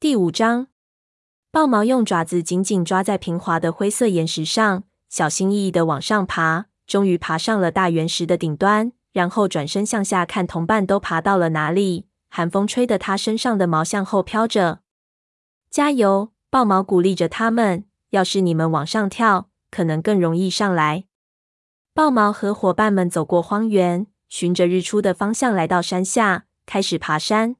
第五章，豹毛用爪子紧紧抓在平滑的灰色岩石上，小心翼翼地往上爬，终于爬上了大圆石的顶端，然后转身向下看同伴都爬到了哪里。寒风吹得他身上的毛向后飘着。加油！豹毛鼓励着他们。要是你们往上跳，可能更容易上来。豹毛和伙伴们走过荒原，循着日出的方向来到山下，开始爬山。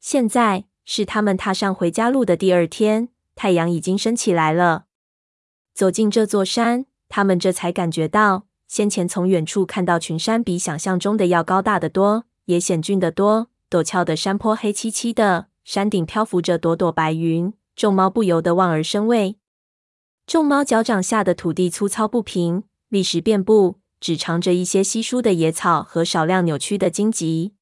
现在是他们踏上回家路的第二天，太阳已经升起来了。走进这座山，他们这才感觉到，先前从远处看到群山比想象中的要高大得多，也险峻得多。陡峭的山坡黑漆漆的，山顶漂浮着朵朵白云，众猫不由得望而生畏。众猫脚掌下的土地粗糙不平，砾石遍布，只长着一些稀疏的野草和少量扭曲的荆棘。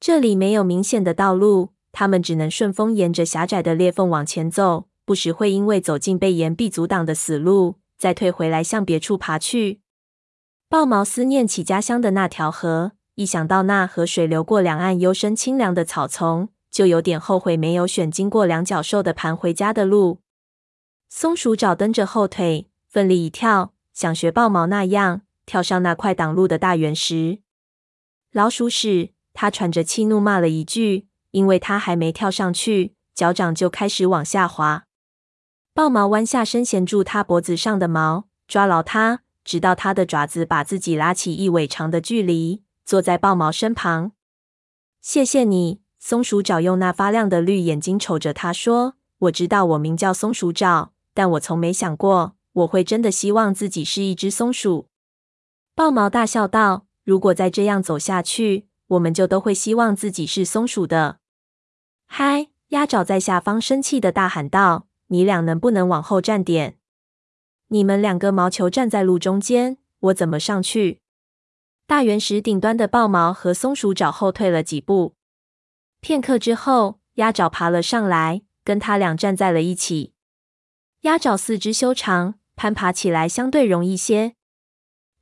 这里没有明显的道路，他们只能顺风沿着狭窄的裂缝往前走，不时会因为走进被岩壁阻挡的死路，再退回来向别处爬去。豹毛思念起家乡的那条河，一想到那河水流过两岸幽深清凉的草丛，就有点后悔没有选经过两脚兽的盘回家的路。松鼠爪蹬着后腿，奋力一跳，想学豹毛那样跳上那块挡路的大圆石。老鼠屎！他喘着气怒骂了一句，因为他还没跳上去，脚掌就开始往下滑。豹毛弯下身，衔住他脖子上的毛，抓牢他，直到他的爪子把自己拉起一尾长的距离，坐在豹毛身旁。谢谢你，松鼠爪用那发亮的绿眼睛瞅着他说：“我知道我名叫松鼠爪，但我从没想过我会真的希望自己是一只松鼠。”豹毛大笑道：“如果再这样走下去，”我们就都会希望自己是松鼠的。嗨，鸭爪在下方生气地大喊道：“你俩能不能往后站点？你们两个毛球站在路中间，我怎么上去？”大圆石顶端的豹毛和松鼠爪后退了几步。片刻之后，鸭爪爬了上来，跟他俩站在了一起。鸭爪四肢修长，攀爬起来相对容易些。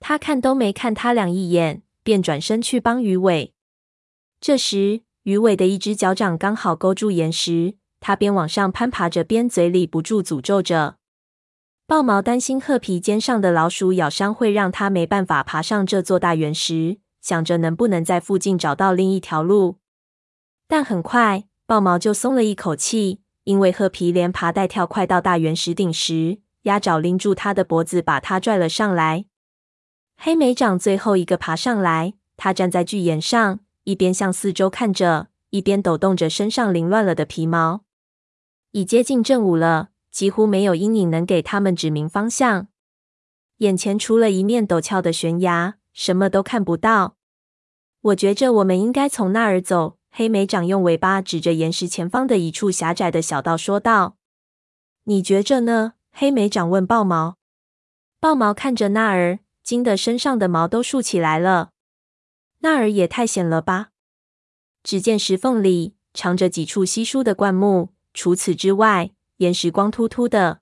他看都没看他俩一眼，便转身去帮鱼尾。这时，鱼尾的一只脚掌刚好勾住岩石，它边往上攀爬着，边嘴里不住诅咒着。豹毛担心褐皮肩上的老鼠咬伤会让它没办法爬上这座大圆石，想着能不能在附近找到另一条路。但很快，豹毛就松了一口气，因为褐皮连爬带跳，快到大圆石顶时，鸭爪拎住它的脖子，把它拽了上来。黑莓掌最后一个爬上来，它站在巨岩上。一边向四周看着，一边抖动着身上凌乱了的皮毛。已接近正午了，几乎没有阴影能给他们指明方向。眼前除了一面陡峭的悬崖，什么都看不到。我觉着我们应该从那儿走。黑莓长用尾巴指着岩石前方的一处狭窄的小道说道：“你觉着呢？”黑莓长问豹毛。豹毛看着那儿，惊得身上的毛都竖起来了。那儿也太险了吧！只见石缝里藏着几处稀疏的灌木，除此之外，岩石光秃秃的。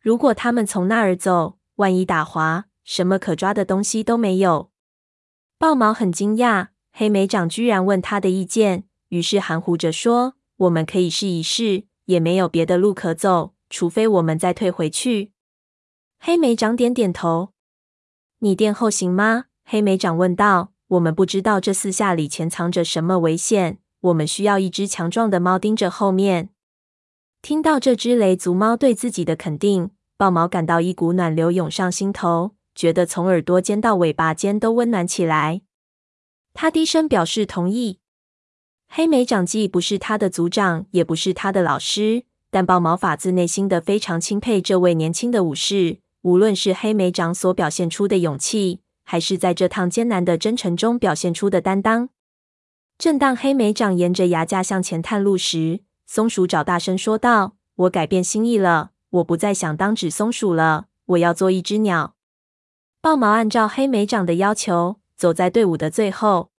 如果他们从那儿走，万一打滑，什么可抓的东西都没有。豹毛很惊讶，黑莓长居然问他的意见，于是含糊着说：“我们可以试一试，也没有别的路可走，除非我们再退回去。”黑莓长点点头。你殿后行吗？黑莓长问道。我们不知道这四下里潜藏着什么危险，我们需要一只强壮的猫盯着后面。听到这只雷族猫对自己的肯定，豹毛感到一股暖流涌上心头，觉得从耳朵尖到尾巴尖都温暖起来。他低声表示同意。黑莓长既不是他的族长，也不是他的老师，但豹毛发自内心的非常钦佩这位年轻的武士，无论是黑莓长所表现出的勇气。还是在这趟艰难的征程中表现出的担当。正当黑莓长沿着崖架向前探路时，松鼠爪大声说道：“我改变心意了，我不再想当纸松鼠了，我要做一只鸟。”豹毛按照黑莓长的要求，走在队伍的最后。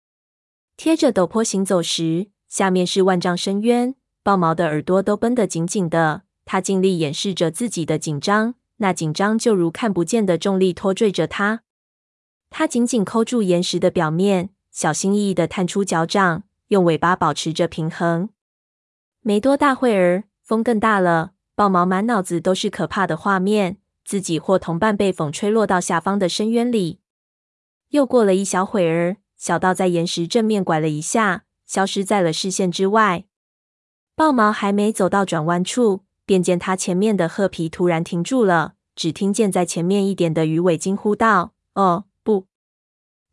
贴着陡坡行走时，下面是万丈深渊，豹毛的耳朵都绷得紧紧的。他尽力掩饰着自己的紧张，那紧张就如看不见的重力拖坠着他。他紧紧抠住岩石的表面，小心翼翼地探出脚掌，用尾巴保持着平衡。没多大会儿，风更大了。豹毛满脑子都是可怕的画面，自己或同伴被风吹落到下方的深渊里。又过了一小会儿，小道在岩石正面拐了一下，消失在了视线之外。豹毛还没走到转弯处，便见他前面的褐皮突然停住了，只听见在前面一点的鱼尾惊呼道：“哦，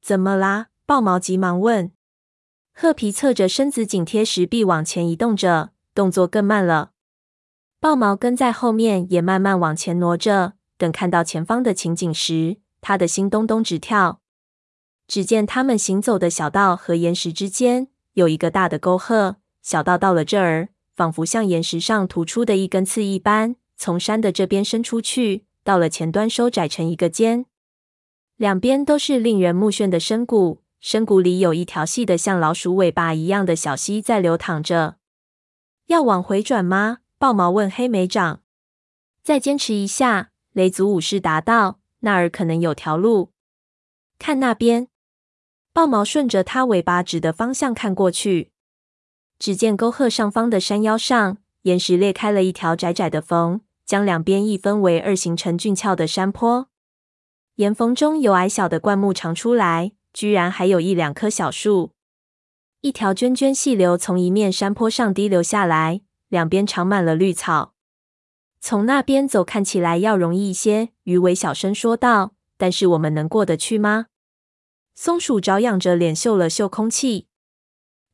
怎么啦？”豹毛急忙问。褐皮侧着身子紧贴石壁往前移动着，动作更慢了。豹毛跟在后面，也慢慢往前挪着。等看到前方的情景时，他的心咚咚直跳。只见他们行走的小道和岩石之间有一个大的沟壑，小道到了这儿，仿佛像岩石上突出的一根刺一般，从山的这边伸出去，到了前端收窄成一个尖。两边都是令人目眩的深谷，深谷里有一条细的像老鼠尾巴一样的小溪在流淌着。要往回转吗？豹毛问黑莓长：“再坚持一下。”雷族武士答道：“那儿可能有条路。看那边。”豹毛顺着它尾巴指的方向看过去，只见沟壑上方的山腰上，岩石裂开了一条窄窄的缝，将两边一分为二，形成俊俏的山坡。岩缝中有矮小的灌木长出来，居然还有一两棵小树。一条涓涓细流从一面山坡上滴流下来。两边长满了绿草，从那边走看起来要容易一些。鱼尾小声说道：“但是我们能过得去吗？”松鼠爪仰着脸嗅了嗅空气，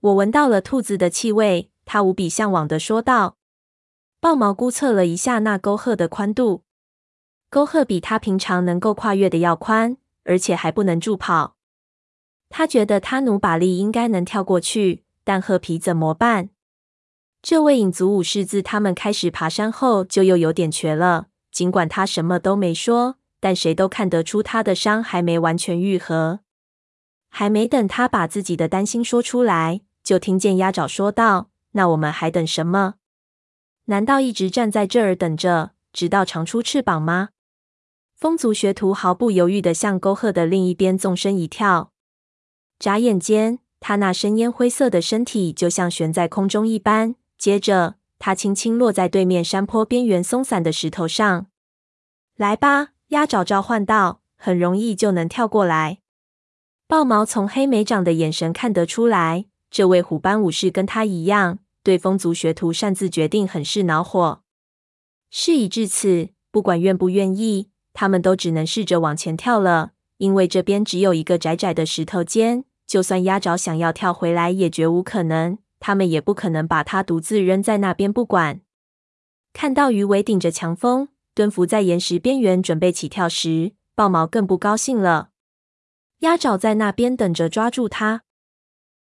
我闻到了兔子的气味。他无比向往的说道。豹毛估测了一下那沟壑的宽度，沟壑比他平常能够跨越的要宽，而且还不能助跑。他觉得他努把力应该能跳过去，但褐皮怎么办？这位影族武士自他们开始爬山后，就又有点瘸了。尽管他什么都没说，但谁都看得出他的伤还没完全愈合。还没等他把自己的担心说出来，就听见鸭爪说道：“那我们还等什么？难道一直站在这儿等着，直到长出翅膀吗？”风族学徒毫不犹豫地向沟壑的另一边纵身一跳，眨眼间，他那深烟灰色的身体就像悬在空中一般。接着，他轻轻落在对面山坡边缘松散的石头上。来吧，鸭爪召唤道，很容易就能跳过来。豹毛从黑莓长的眼神看得出来，这位虎斑武士跟他一样，对风族学徒擅自决定很是恼火。事已至此，不管愿不愿意，他们都只能试着往前跳了，因为这边只有一个窄窄的石头尖，就算鸭爪想要跳回来，也绝无可能。他们也不可能把它独自扔在那边不管。看到鱼尾顶着强风，蹲伏在岩石边缘准备起跳时，豹毛更不高兴了。鸭爪在那边等着抓住它。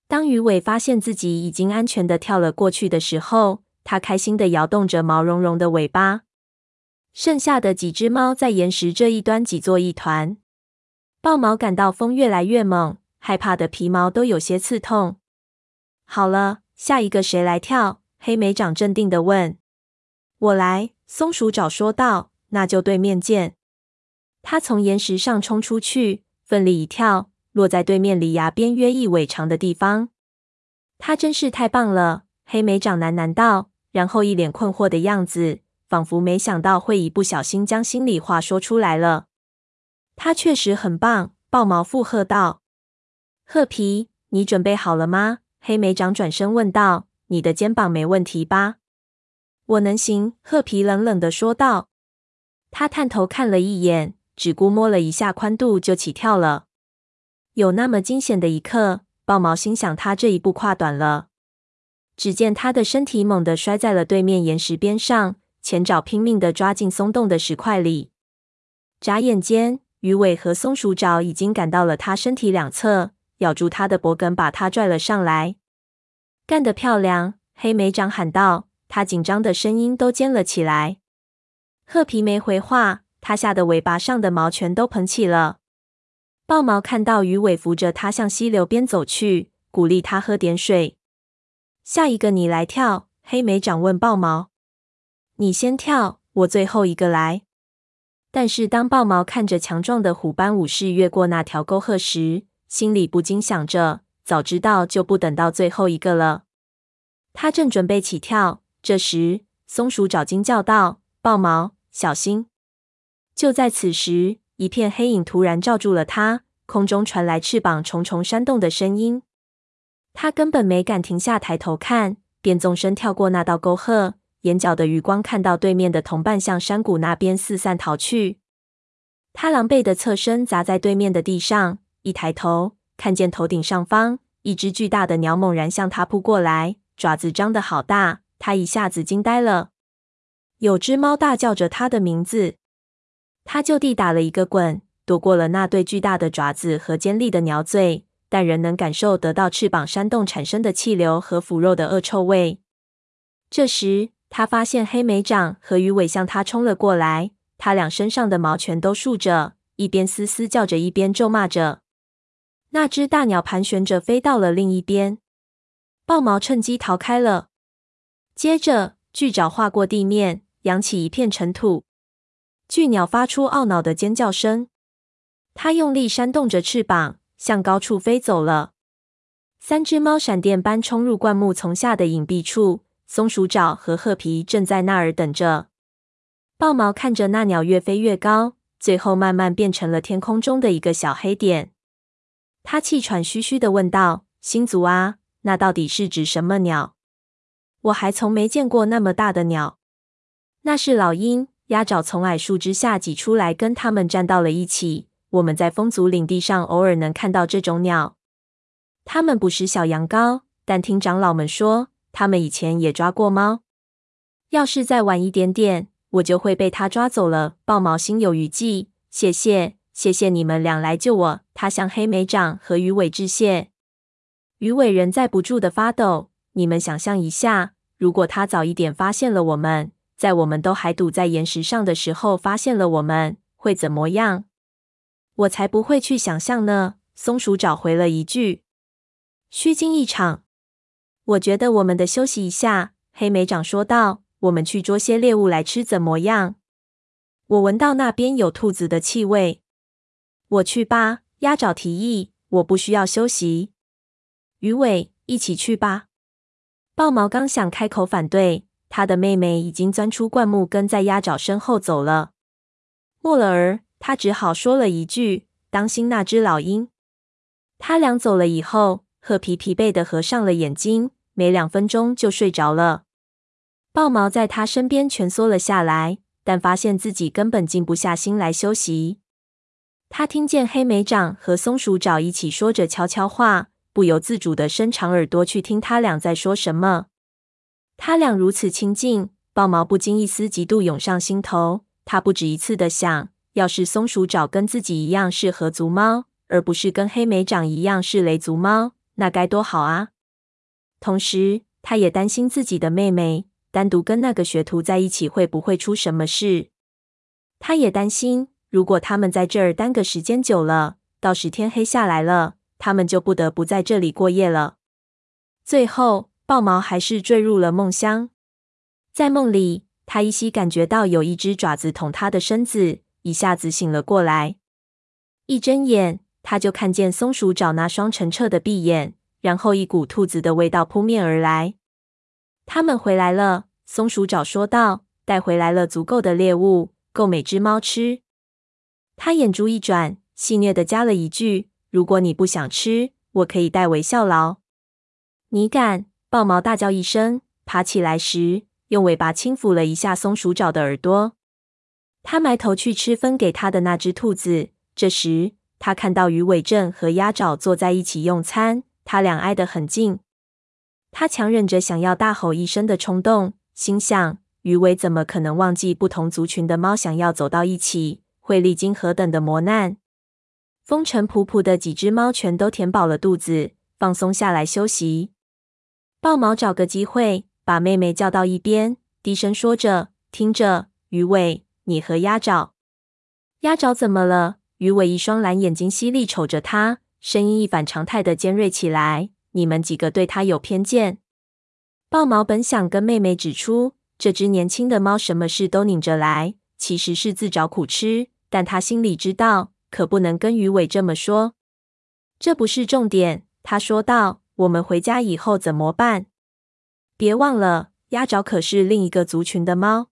当鱼尾发现自己已经安全的跳了过去的时候，它开心的摇动着毛茸茸的尾巴。剩下的几只猫在岩石这一端挤作一团。豹毛感到风越来越猛，害怕的皮毛都有些刺痛。好了。下一个谁来跳？黑莓长镇定地问。我来，松鼠爪说道。那就对面见。他从岩石上冲出去，奋力一跳，落在对面离崖边约一尾长的地方。他真是太棒了，黑莓长喃喃道，然后一脸困惑的样子，仿佛没想到会一不小心将心里话说出来了。他确实很棒，豹毛附和道。褐皮，你准备好了吗？黑莓长转身问道：“你的肩膀没问题吧？”“我能行。”褐皮冷冷的说道。他探头看了一眼，只估摸了一下宽度，就起跳了。有那么惊险的一刻，豹毛心想他这一步跨短了。只见他的身体猛地摔在了对面岩石边上，前爪拼命地抓进松动的石块里。眨眼间，鱼尾和松鼠爪已经赶到了他身体两侧。咬住他的脖梗，把他拽了上来。干得漂亮！黑莓长喊道，他紧张的声音都尖了起来。褐皮没回话，他吓得尾巴上的毛全都蓬起了。豹毛看到鱼尾扶着他向溪流边走去，鼓励他喝点水。下一个你来跳，黑莓长问豹毛。你先跳，我最后一个来。但是当豹毛看着强壮的虎斑武士越过那条沟壑时，心里不禁想着：早知道就不等到最后一个了。他正准备起跳，这时，松鼠爪惊叫道：“豹毛，小心！”就在此时，一片黑影突然罩住了他，空中传来翅膀重重扇动的声音。他根本没敢停下抬头看，便纵身跳过那道沟壑，眼角的余光看到对面的同伴向山谷那边四散逃去。他狼狈的侧身砸在对面的地上，一抬头看见头顶上方一只巨大的鸟猛然向他扑过来，爪子张得好大，他一下子惊呆了。有只猫大叫着他的名字，他就地打了一个滚，躲过了那对巨大的爪子和尖利的鸟嘴。但仍能感受得到翅膀扇动产生的气流和腐肉的恶臭味。这时，他发现黑莓掌和鱼尾向他冲了过来，他俩身上的毛全都竖着，一边嘶嘶叫着，一边咒骂着。那只大鸟盘旋着飞到了另一边，豹毛趁机逃开了。接着，巨爪划过地面，扬起一片尘土。巨鸟发出懊恼的尖叫声，它用力扇动着翅膀。向高处飞走了。三只猫闪电般冲入灌木丛下的隐蔽处，松鼠爪和褐皮正在那儿等着。豹毛看着那鸟越飞越高，最后慢慢变成了天空中的一个小黑点。他气喘吁吁地问道：“星族啊，那到底是指什么鸟？我还从没见过那么大的鸟。”那是老鹰。鸭爪从矮树枝下挤出来，跟他们站到了一起。我们在风族领地上偶尔能看到这种鸟，它们不是小羊羔，但听长老们说，他们以前也抓过猫。要是再晚一点点，我就会被它抓走了。豹毛心有余悸，谢谢，谢谢你们俩来救我。他向黑莓掌和鱼尾致谢。鱼尾仍在不住的发抖。你们想象一下，如果他早一点发现了我们，在我们都还堵在岩石上的时候发现了我们，会怎么样？我才不会去想象呢！松鼠找回了一句：“虚惊一场。”我觉得我们得休息一下。”黑莓长说道，“我们去捉些猎物来吃，怎么样？”我闻到那边有兔子的气味。我去吧，鸭爪提议。我不需要休息。鱼尾，一起去吧。豹毛刚想开口反对，他的妹妹已经钻出灌木，跟在鸭爪身后走了。莫了儿。他只好说了一句：“当心那只老鹰。”他俩走了以后，褐皮疲惫的合上了眼睛，没两分钟就睡着了。豹毛在他身边蜷缩了下来，但发现自己根本静不下心来休息。他听见黑莓掌和松鼠爪一起说着悄悄话，不由自主的伸长耳朵去听他俩在说什么。他俩如此亲近，豹毛不禁一丝嫉妒涌上心头。他不止一次的想。要是松鼠爪跟自己一样是河族猫，而不是跟黑莓掌一样是雷族猫，那该多好啊！同时，他也担心自己的妹妹单独跟那个学徒在一起会不会出什么事。他也担心，如果他们在这儿耽搁时间久了，到时天黑下来了，他们就不得不在这里过夜了。最后，豹毛还是坠入了梦乡。在梦里，他依稀感觉到有一只爪子捅他的身子。一下子醒了过来，一睁眼，他就看见松鼠爪那双澄澈的闭眼，然后一股兔子的味道扑面而来。他们回来了，松鼠爪说道：“带回来了足够的猎物，够每只猫吃。”他眼珠一转，戏谑的加了一句：“如果你不想吃，我可以代为效劳。”你敢！豹毛大叫一声，爬起来时用尾巴轻抚了一下松鼠爪的耳朵。他埋头去吃分给他的那只兔子。这时，他看到鱼尾正和鸭爪坐在一起用餐，他俩挨得很近。他强忍着想要大吼一声的冲动，心想：鱼尾怎么可能忘记不同族群的猫想要走到一起，会历经何等的磨难？风尘仆仆的几只猫全都填饱了肚子，放松下来休息。豹毛找个机会把妹妹叫到一边，低声说着：“听着，鱼尾。”你和鸭爪，鸭爪怎么了？鱼尾一双蓝眼睛犀利瞅着他，声音一反常态的尖锐起来。你们几个对他有偏见。豹毛本想跟妹妹指出，这只年轻的猫什么事都拧着来，其实是自找苦吃。但他心里知道，可不能跟鱼尾这么说。这不是重点，他说道。我们回家以后怎么办？别忘了，鸭爪可是另一个族群的猫，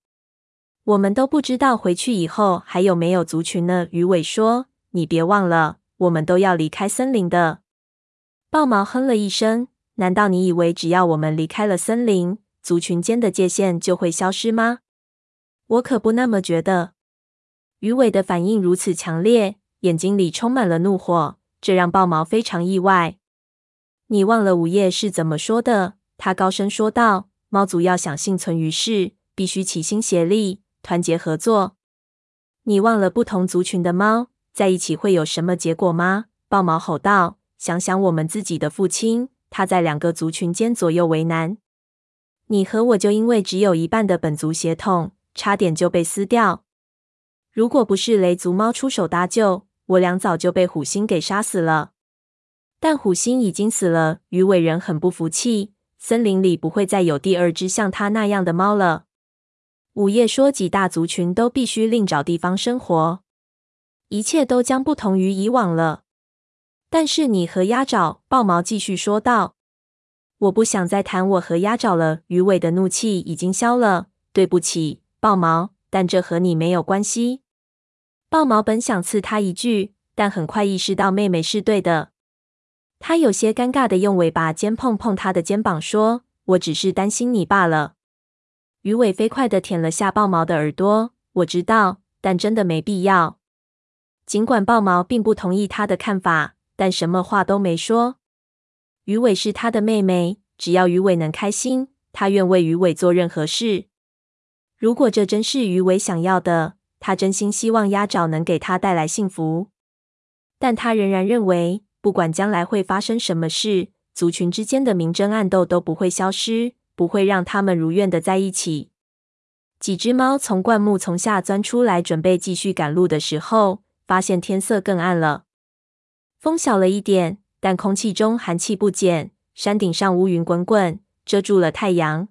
我们都不知道回去以后还有没有族群呢。”鱼尾说：“你别忘了，我们都要离开森林的。”豹毛哼了一声：“难道你以为只要我们离开了森林，族群间的界限就会消失吗？我可不那么觉得。”鱼尾的反应如此强烈，眼睛里充满了怒火，这让豹毛非常意外。你忘了午夜是怎么说的？他高声说道：“猫族要想幸存于世，必须齐心协力，团结合作。你忘了不同族群的猫在一起会有什么结果吗？”豹毛吼道。想想我们自己的父亲，他在两个族群间左右为难。你和我就因为只有一半的本族血统，差点就被撕掉。如果不是雷族猫出手搭救，我俩早就被虎星给杀死了。但虎星已经死了，鱼尾人很不服气。森林里不会再有第二只像他那样的猫了。午夜说：“几大族群都必须另找地方生活，一切都将不同于以往了。”但是你和鸭爪，豹毛继续说道：“我不想再谈我和鸭爪了。”鱼尾的怒气已经消了。对不起，豹毛，但这和你没有关系。豹毛本想刺他一句，但很快意识到妹妹是对的。他有些尴尬地用尾巴尖碰碰他的肩膀，说：“我只是担心你罢了。”鱼尾飞快地舔了下豹毛的耳朵。我知道，但真的没必要。尽管豹毛并不同意他的看法。但什么话都没说。鱼尾是他的妹妹，只要鱼尾能开心，他愿为鱼尾做任何事。如果这真是鱼尾想要的，他真心希望鸭爪能给他带来幸福。但他仍然认为，不管将来会发生什么事，族群之间的明争暗斗都不会消失，不会让他们如愿的在一起。几只猫从灌木丛下钻出来，准备继续赶路的时候，发现天色更暗了。风小了一点，但空气中寒气不减。山顶上乌云滚滚，遮住了太阳。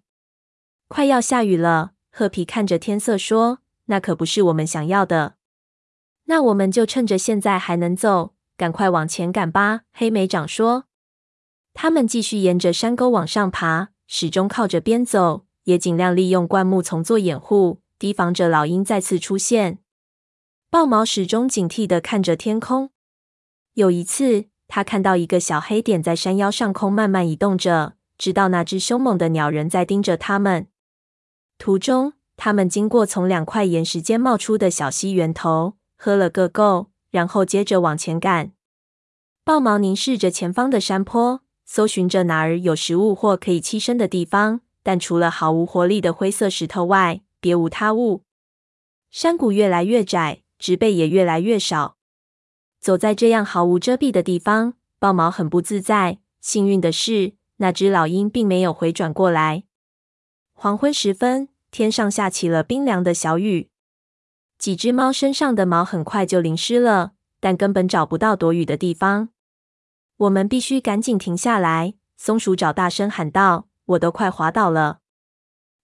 快要下雨了。褐皮看着天色说：“那可不是我们想要的。那我们就趁着现在还能走，赶快往前赶吧。”黑莓长说。他们继续沿着山沟往上爬，始终靠着边走，也尽量利用灌木丛做掩护，提防着老鹰再次出现。豹毛始终警惕地看着天空。有一次，他看到一个小黑点在山腰上空慢慢移动着，知道那只凶猛的鸟人在盯着他们。途中，他们经过从两块岩石间冒出的小溪源头，喝了个够，然后接着往前赶。豹毛凝视着前方的山坡，搜寻着哪儿有食物或可以栖身的地方，但除了毫无活力的灰色石头外，别无他物。山谷越来越窄，植被也越来越少。走在这样毫无遮蔽的地方，豹毛很不自在。幸运的是，那只老鹰并没有回转过来。黄昏时分，天上下起了冰凉的小雨，几只猫身上的毛很快就淋湿了，但根本找不到躲雨的地方。我们必须赶紧停下来！松鼠爪大声喊道：“我都快滑倒了。”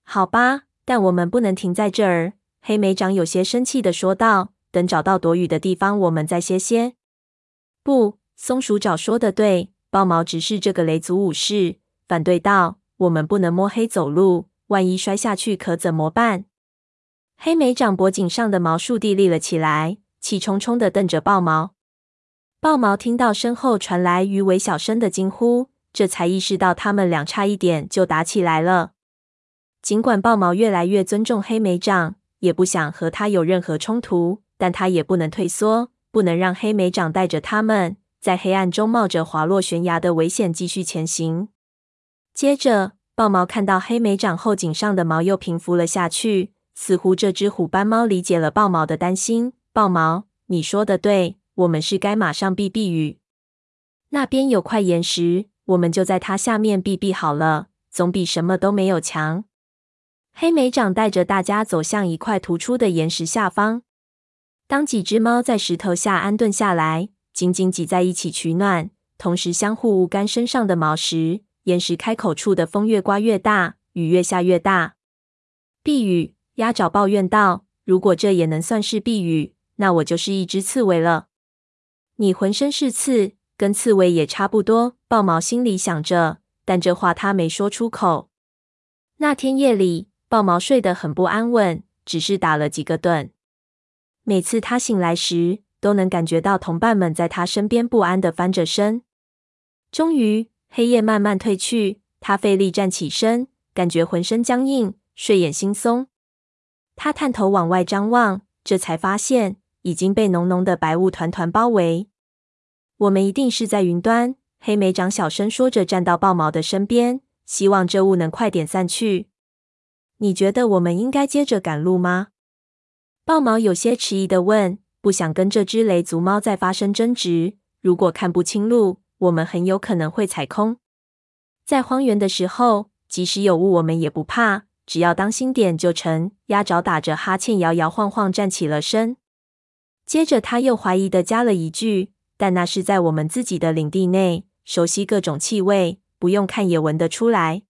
好吧，但我们不能停在这儿。黑莓长有些生气的说道。等找到躲雨的地方，我们再歇歇。不，松鼠爪说的对。豹毛直视这个雷族武士，反对道：“我们不能摸黑走路，万一摔下去可怎么办？”黑莓长脖颈上的毛竖地立了起来，气冲冲的瞪着豹毛。豹毛听到身后传来鱼尾小声的惊呼，这才意识到他们俩差一点就打起来了。尽管豹毛越来越尊重黑莓长，也不想和他有任何冲突。但他也不能退缩，不能让黑莓长带着他们在黑暗中冒着滑落悬崖的危险继续前行。接着，豹毛看到黑莓长后颈上的毛又平伏了下去，似乎这只虎斑猫理解了豹毛的担心。豹毛，你说的对，我们是该马上避避雨。那边有块岩石，我们就在它下面避避好了，总比什么都没有强。黑莓长带着大家走向一块突出的岩石下方。当几只猫在石头下安顿下来，紧紧挤在一起取暖，同时相互捂干身上的毛时，岩石开口处的风越刮越大，雨越下越大。避雨，鸭爪抱怨道：“如果这也能算是避雨，那我就是一只刺猬了。”你浑身是刺，跟刺猬也差不多。豹毛心里想着，但这话他没说出口。那天夜里，豹毛睡得很不安稳，只是打了几个盹。每次他醒来时，都能感觉到同伴们在他身边不安地翻着身。终于，黑夜慢慢褪去，他费力站起身，感觉浑身僵硬，睡眼惺忪。他探头往外张望，这才发现已经被浓浓的白雾团团包围。我们一定是在云端。黑莓长小声说着，站到豹毛的身边，希望这雾能快点散去。你觉得我们应该接着赶路吗？豹毛有些迟疑的问，不想跟这只雷族猫再发生争执。如果看不清路，我们很有可能会踩空。在荒原的时候，即使有雾，我们也不怕，只要当心点就成。鸭爪打着哈欠，摇摇晃晃站起了身。接着他又怀疑的加了一句：“但那是在我们自己的领地内。”熟悉各种气味，不用看也闻得出来。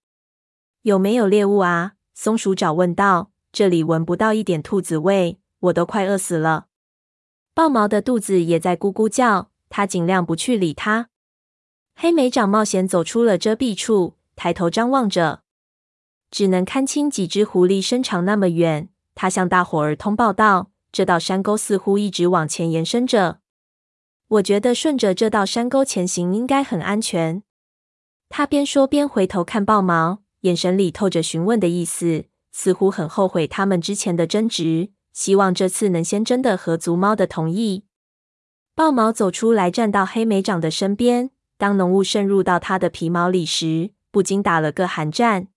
有没有猎物啊？松鼠爪问道。这里闻不到一点兔子味，我都快饿死了。豹毛的肚子也在咕咕叫，他尽量不去理它。黑莓长冒险走出了遮蔽处，抬头张望着，只能看清几只狐狸身长那么远。他向大伙儿通报道：“这道山沟似乎一直往前延伸着。”我觉得顺着这道山沟前行应该很安全。他边说边回头看豹毛，眼神里透着询问的意思，似乎很后悔他们之前的争执，希望这次能先征得河族猫的同意。豹毛走出来，站到黑莓长的身边。当浓雾渗入到他的皮毛里时，不禁打了个寒战。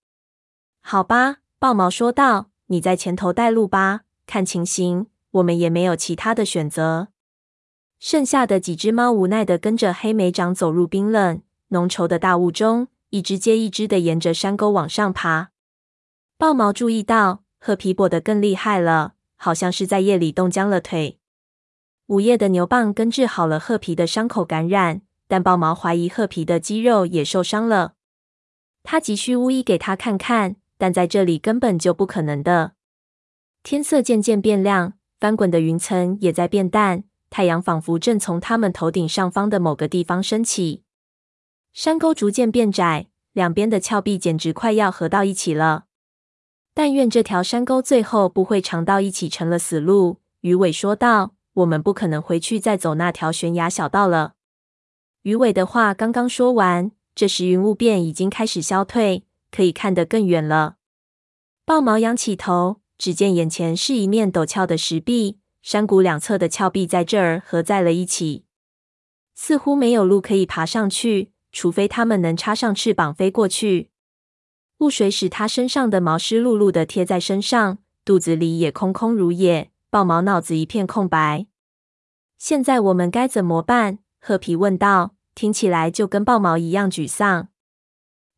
好吧，豹毛说道：“你在前头带路吧。看情形，我们也没有其他的选择。”剩下的几只猫无奈的跟着黑莓长走入冰冷浓稠的大雾中，一只接一只的沿着山沟往上爬。豹毛注意到褐皮跛得更厉害了，好像是在夜里冻僵了腿。午夜的牛蒡根治好了褐皮的伤口感染，但豹毛怀疑褐皮的肌肉也受伤了。他急需巫医给他看看，但在这里根本就不可能的。天色渐渐变亮，翻滚的云层也在变淡。太阳仿佛正从他们头顶上方的某个地方升起，山沟逐渐变窄，两边的峭壁简直快要合到一起了。但愿这条山沟最后不会长到一起成了死路。鱼尾说道：“我们不可能回去再走那条悬崖小道了。”鱼尾的话刚刚说完，这时云雾便已经开始消退，可以看得更远了。豹毛仰起头，只见眼前是一面陡峭的石壁。山谷两侧的峭壁在这儿合在了一起，似乎没有路可以爬上去，除非他们能插上翅膀飞过去。雾水使他身上的毛湿漉漉的贴在身上，肚子里也空空如也。豹毛脑子一片空白。现在我们该怎么办？褐皮问道，听起来就跟豹毛一样沮丧。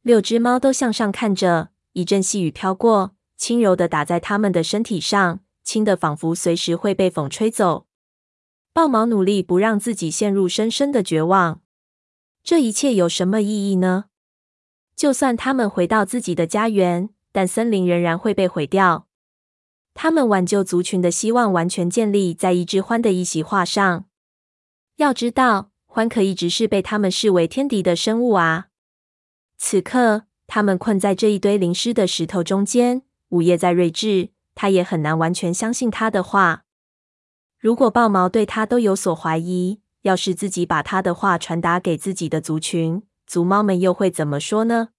六只猫都向上看着，一阵细雨飘过，轻柔的打在它们的身体上。轻的仿佛随时会被风吹走。豹毛努力不让自己陷入深深的绝望。这一切有什么意义呢？就算他们回到自己的家园，但森林仍然会被毁掉。他们挽救族群的希望完全建立在一只獾的一席话上。要知道，獾可一直是被他们视为天敌的生物啊！此刻，他们困在这一堆淋湿的石头中间。午夜再睿智。他也很难完全相信他的话。如果豹毛对他都有所怀疑，要是自己把他的话传达给自己的族群，族猫们又会怎么说呢？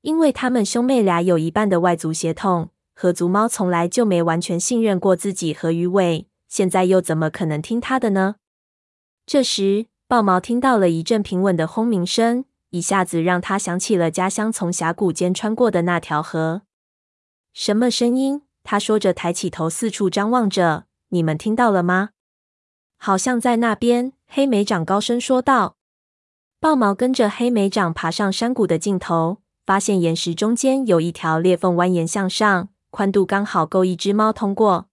因为他们兄妹俩有一半的外族血统，和族猫从来就没完全信任过自己和鱼尾，现在又怎么可能听他的呢？这时，豹毛听到了一阵平稳的轰鸣声，一下子让他想起了家乡从峡谷间穿过的那条河。什么声音？他说着，抬起头四处张望着。你们听到了吗？好像在那边。黑莓长高声说道。豹毛跟着黑莓长爬上山谷的尽头，发现岩石中间有一条裂缝蜿蜒向上，宽度刚好够一只猫通过。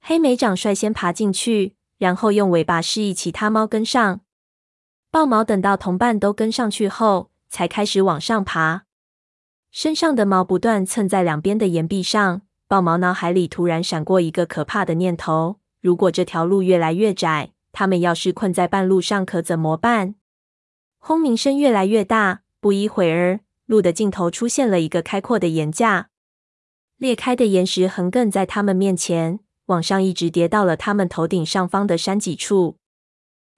黑莓长率先爬进去，然后用尾巴示意其他猫跟上。豹毛等到同伴都跟上去后，才开始往上爬，身上的毛不断蹭在两边的岩壁上。豹毛脑海里突然闪过一个可怕的念头：如果这条路越来越窄，他们要是困在半路上，可怎么办？轰鸣声越来越大，不一会儿，路的尽头出现了一个开阔的岩架，裂开的岩石横亘在他们面前，往上一直跌到了他们头顶上方的山脊处。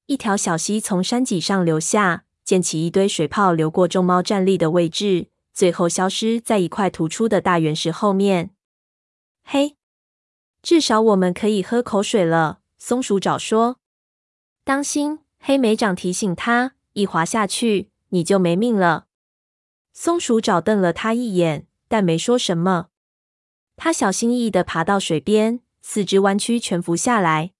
一条小溪从山脊上流下，溅起一堆水泡，流过众猫站立的位置，最后消失在一块突出的大圆石后面。嘿，至少我们可以喝口水了，松鼠爪说。当心！黑莓长提醒他，一滑下去，你就没命了。松鼠爪瞪了他一眼，但没说什么。他小心翼翼地爬到水边，四肢弯曲，蜷伏下来。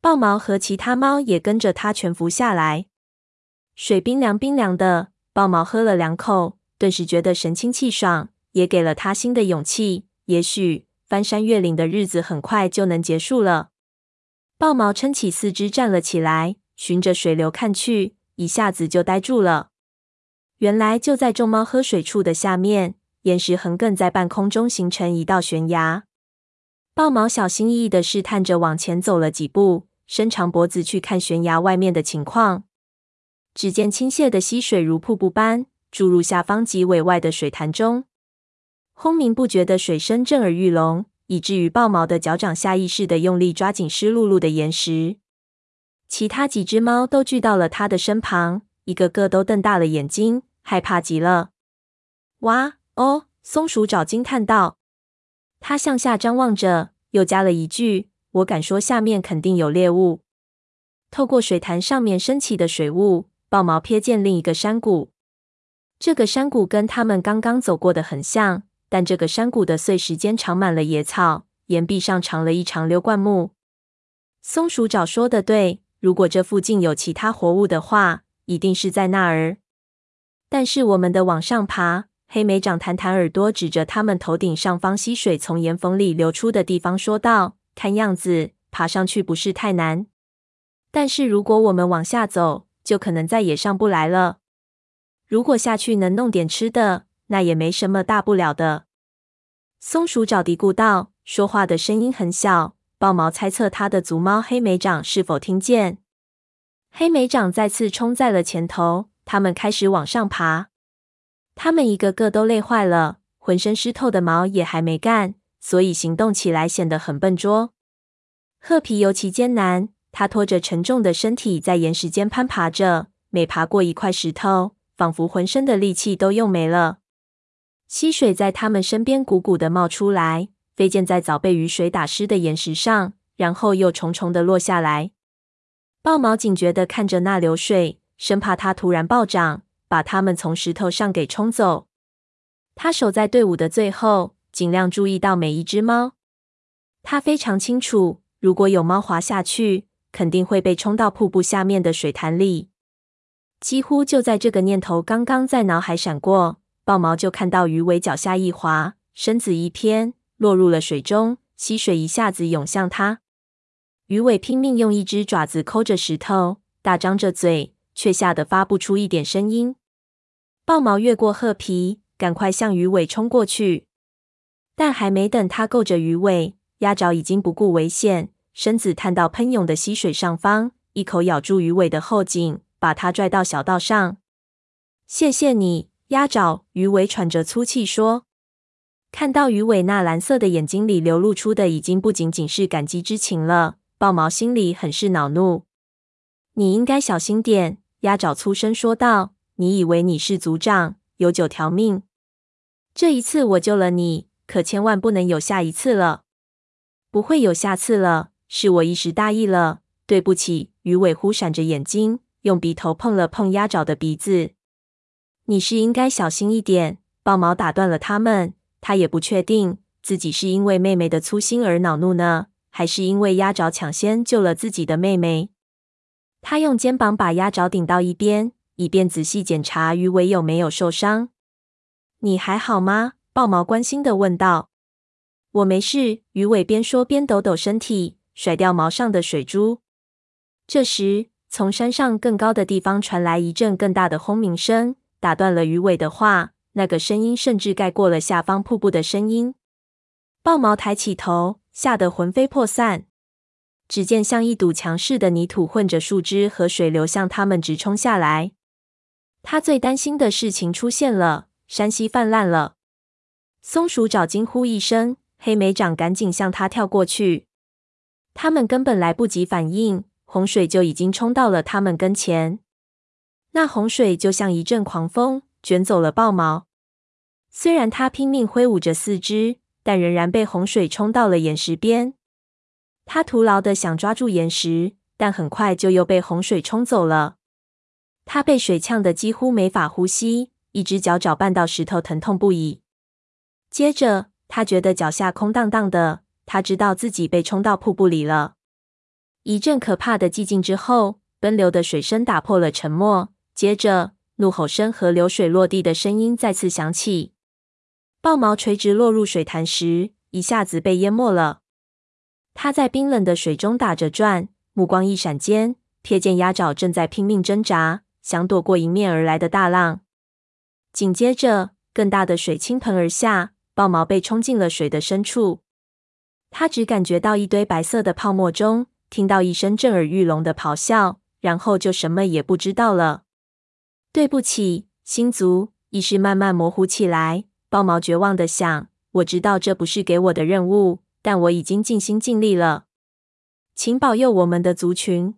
豹毛和其他猫也跟着他蜷伏下来。水冰凉冰凉的，豹毛喝了两口，顿时觉得神清气爽，也给了他新的勇气。也许翻山越岭的日子很快就能结束了。豹毛撑起四肢站了起来。循着水流看去，一下子就呆住了。原来就在众猫喝水处的下面，岩石横亘在半空中，形成一道悬崖。豹毛小心翼翼地试探着往前走了几步，伸长脖子去看悬崖外面的情况。只见倾泻的溪水如瀑布般注入下方几尾外的水潭中，轰鸣不绝的水声震耳欲聋，以至于豹毛的脚掌下意识地用力抓紧湿漉漉的岩石。其他几只猫都聚到了他的身旁，一个个都瞪大了眼睛，害怕极了。哇哦！松鼠爪惊叹道。他向下张望着，又加了一句：“我敢说，下面肯定有猎物。”透过水潭上面升起的水雾，豹毛瞥见另一个山谷。这个山谷跟他们刚刚走过的很像，但这个山谷的碎石间长满了野草，岩壁上长了一长溜灌木。松鼠爪说的对。如果这附近有其他活物的话，一定是在那儿。但是我们得往上爬。黑莓长弹弹耳朵，指着他们头顶上方溪水从岩缝里流出的地方说道：“看样子爬上去不是太难。但是如果我们往下走，就可能再也上不来了。如果下去能弄点吃的，那也没什么大不了的。”松鼠爪嘀咕道，说话的声音很小。豹毛猜测他的族猫黑莓长是否听见。黑莓长再次冲在了前头，他们开始往上爬。他们一个个都累坏了，浑身湿透的毛也还没干，所以行动起来显得很笨拙。褐皮尤其艰难，他拖着沉重的身体在岩石间攀爬着，每爬过一块石头，仿佛浑身的力气都用没了。溪水在他们身边汩汩的冒出来。飞溅在早被雨水打湿的岩石上，然后又重重的落下来。豹毛警觉的看着那流水，生怕它突然暴涨，把它们从石头上给冲走。他守在队伍的最后，尽量注意到每一只猫。他非常清楚，如果有猫滑下去，肯定会被冲到瀑布下面的水潭里。几乎就在这个念头刚刚在脑海闪过，豹毛就看到鱼尾脚下一滑，身子一偏。落入了水中，溪水一下子涌向它。鱼尾拼命用一只爪子抠着石头，大张着嘴，却吓得发不出一点声音。豹毛越过褐皮，赶快向鱼尾冲过去。但还没等他够着鱼尾，鸭爪已经不顾危险，身子探到喷涌的溪水上方，一口咬住鱼尾的后颈，把他拽到小道上。谢谢你，鸭爪。鱼尾喘着粗气说。看到鱼尾那蓝色的眼睛里流露出的，已经不仅仅是感激之情了。豹毛心里很是恼怒。你应该小心点，鸭爪粗声说道。你以为你是族长，有九条命？这一次我救了你，可千万不能有下一次了。不会有下次了，是我一时大意了，对不起。鱼尾忽闪着眼睛，用鼻头碰了碰鸭爪的鼻子。你是应该小心一点。豹毛打断了他们。他也不确定自己是因为妹妹的粗心而恼怒呢，还是因为鸭爪抢先救了自己的妹妹。他用肩膀把鸭爪顶到一边，以便仔细检查鱼尾有没有受伤。你还好吗？豹毛关心的问道。我没事。鱼尾边说边抖抖身体，甩掉毛上的水珠。这时，从山上更高的地方传来一阵更大的轰鸣声，打断了鱼尾的话。那个声音甚至盖过了下方瀑布的声音。豹毛抬起头，吓得魂飞魄散。只见像一堵墙似的泥土混着树枝和水流向他们直冲下来。他最担心的事情出现了，山溪泛滥了。松鼠爪惊呼一声，黑莓掌赶紧向他跳过去。他们根本来不及反应，洪水就已经冲到了他们跟前。那洪水就像一阵狂风，卷走了豹毛。虽然它拼命挥舞着四肢，但仍然被洪水冲到了岩石边。它徒劳的想抓住岩石，但很快就又被洪水冲走了。它被水呛得几乎没法呼吸，一只脚爪绊到石头，疼痛不已。接着，它觉得脚下空荡荡的，它知道自己被冲到瀑布里了。一阵可怕的寂静之后，奔流的水声打破了沉默。接着，怒吼声和流水落地的声音再次响起。豹毛垂直落入水潭时，一下子被淹没了。它在冰冷的水中打着转，目光一闪间，瞥见鸭爪正在拼命挣扎，想躲过迎面而来的大浪。紧接着，更大的水倾盆而下，豹毛被冲进了水的深处。它只感觉到一堆白色的泡沫中，听到一声震耳欲聋的咆哮，然后就什么也不知道了。对不起，星族，意识慢慢模糊起来。豹毛绝望的想：“我知道这不是给我的任务，但我已经尽心尽力了。请保佑我们的族群。”